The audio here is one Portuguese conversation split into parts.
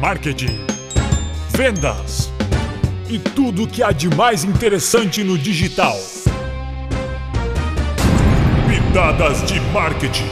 marketing, vendas e tudo o que há de mais interessante no digital. Pitadas de marketing.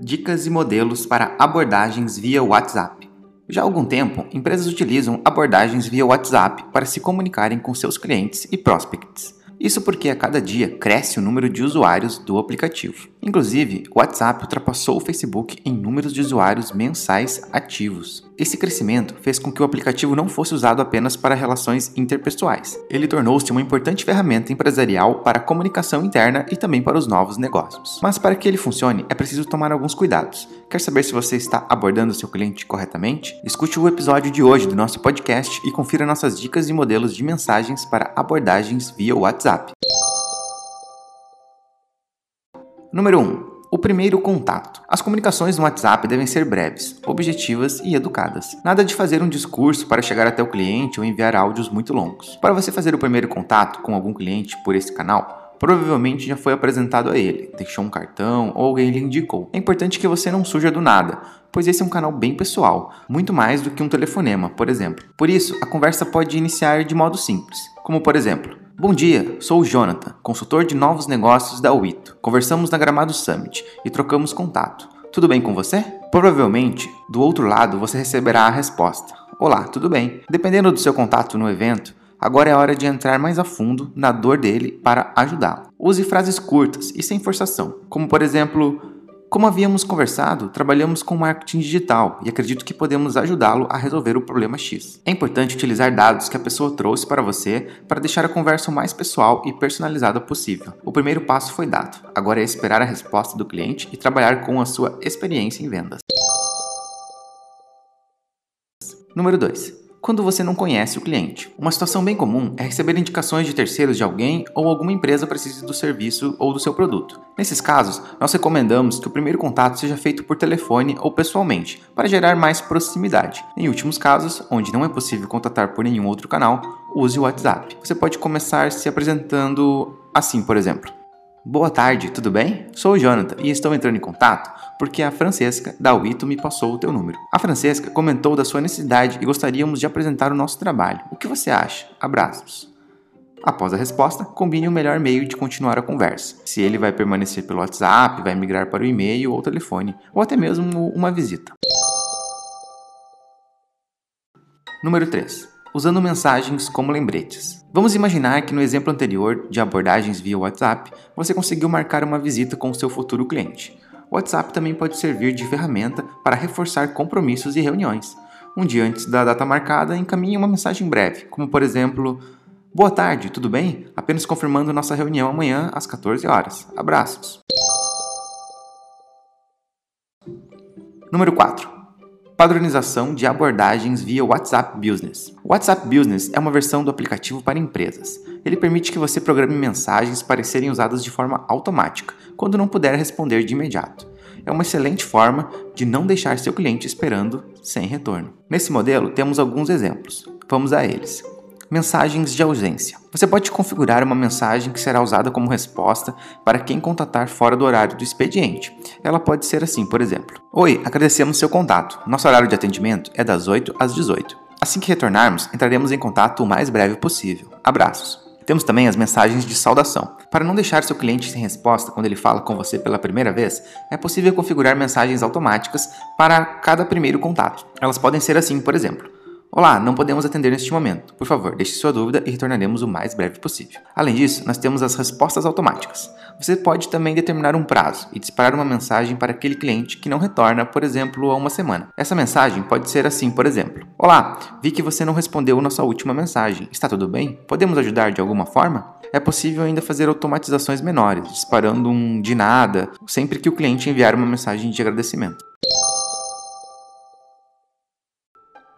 Dicas e modelos para abordagens via WhatsApp. Já há algum tempo, empresas utilizam abordagens via WhatsApp para se comunicarem com seus clientes e prospects. Isso porque a cada dia cresce o número de usuários do aplicativo. Inclusive, o WhatsApp ultrapassou o Facebook em números de usuários mensais ativos. Esse crescimento fez com que o aplicativo não fosse usado apenas para relações interpessoais. Ele tornou-se uma importante ferramenta empresarial para a comunicação interna e também para os novos negócios. Mas para que ele funcione, é preciso tomar alguns cuidados. Quer saber se você está abordando seu cliente corretamente? Escute o episódio de hoje do nosso podcast e confira nossas dicas e modelos de mensagens para abordagens via WhatsApp. Número 1. O primeiro contato. As comunicações no WhatsApp devem ser breves, objetivas e educadas. Nada de fazer um discurso para chegar até o cliente ou enviar áudios muito longos. Para você fazer o primeiro contato com algum cliente por esse canal, provavelmente já foi apresentado a ele, deixou um cartão ou alguém lhe indicou. É importante que você não surja do nada, pois esse é um canal bem pessoal, muito mais do que um telefonema, por exemplo. Por isso, a conversa pode iniciar de modo simples, como por exemplo: Bom dia, sou o Jonathan, consultor de novos negócios da Wito. Conversamos na Gramado Summit e trocamos contato. Tudo bem com você? Provavelmente, do outro lado, você receberá a resposta: Olá, tudo bem. Dependendo do seu contato no evento, agora é hora de entrar mais a fundo na dor dele para ajudá-lo. Use frases curtas e sem forçação, como por exemplo: como havíamos conversado, trabalhamos com marketing digital e acredito que podemos ajudá-lo a resolver o problema X. É importante utilizar dados que a pessoa trouxe para você para deixar a conversa o mais pessoal e personalizada possível. O primeiro passo foi dado, agora é esperar a resposta do cliente e trabalhar com a sua experiência em vendas. Número 2 quando você não conhece o cliente. Uma situação bem comum é receber indicações de terceiros de alguém ou alguma empresa precise do serviço ou do seu produto. Nesses casos, nós recomendamos que o primeiro contato seja feito por telefone ou pessoalmente, para gerar mais proximidade. Em últimos casos, onde não é possível contatar por nenhum outro canal, use o WhatsApp. Você pode começar se apresentando assim, por exemplo. Boa tarde, tudo bem? Sou o Jonathan e estou entrando em contato porque a Francesca da Wito me passou o teu número. A Francesca comentou da sua necessidade e gostaríamos de apresentar o nosso trabalho. O que você acha? Abraços. Após a resposta, combine o melhor meio de continuar a conversa. Se ele vai permanecer pelo WhatsApp, vai migrar para o e-mail ou telefone, ou até mesmo uma visita. Número 3 usando mensagens como lembretes. Vamos imaginar que no exemplo anterior de abordagens via WhatsApp, você conseguiu marcar uma visita com o seu futuro cliente. O WhatsApp também pode servir de ferramenta para reforçar compromissos e reuniões. Um dia antes da data marcada, encaminhe uma mensagem breve, como por exemplo: Boa tarde, tudo bem? Apenas confirmando nossa reunião amanhã às 14 horas. Abraços. Número 4 padronização de abordagens via WhatsApp Business. O WhatsApp Business é uma versão do aplicativo para empresas. Ele permite que você programe mensagens para serem usadas de forma automática, quando não puder responder de imediato. É uma excelente forma de não deixar seu cliente esperando sem retorno. Nesse modelo, temos alguns exemplos. Vamos a eles. Mensagens de ausência. Você pode configurar uma mensagem que será usada como resposta para quem contatar fora do horário do expediente. Ela pode ser assim, por exemplo: Oi, agradecemos seu contato. Nosso horário de atendimento é das 8 às 18. Assim que retornarmos, entraremos em contato o mais breve possível. Abraços. Temos também as mensagens de saudação. Para não deixar seu cliente sem resposta quando ele fala com você pela primeira vez, é possível configurar mensagens automáticas para cada primeiro contato. Elas podem ser assim, por exemplo: Olá, não podemos atender neste momento. Por favor, deixe sua dúvida e retornaremos o mais breve possível. Além disso, nós temos as respostas automáticas. Você pode também determinar um prazo e disparar uma mensagem para aquele cliente que não retorna, por exemplo, a uma semana. Essa mensagem pode ser assim, por exemplo: Olá, vi que você não respondeu nossa última mensagem. Está tudo bem? Podemos ajudar de alguma forma? É possível ainda fazer automatizações menores, disparando um de nada sempre que o cliente enviar uma mensagem de agradecimento.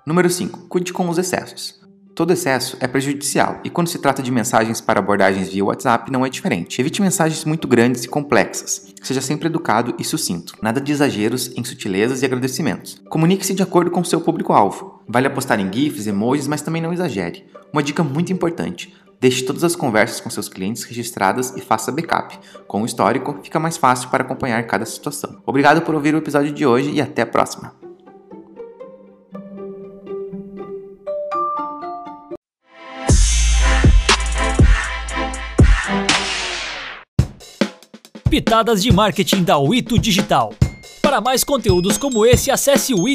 Número 5. Cuide com os excessos. Todo excesso é prejudicial e quando se trata de mensagens para abordagens via WhatsApp não é diferente. Evite mensagens muito grandes e complexas. Seja sempre educado e sucinto. Nada de exageros em sutilezas e agradecimentos. Comunique-se de acordo com o seu público-alvo. Vale apostar em GIFs, emojis, mas também não exagere. Uma dica muito importante: Deixe todas as conversas com seus clientes registradas e faça backup. Com o histórico, fica mais fácil para acompanhar cada situação. Obrigado por ouvir o episódio de hoje e até a próxima. Pitadas de Marketing da Wito Digital. Para mais conteúdos como esse, acesse o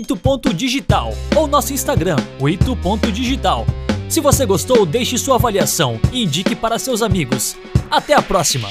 ou nosso Instagram, ito.digital. Se você gostou, deixe sua avaliação e indique para seus amigos. Até a próxima!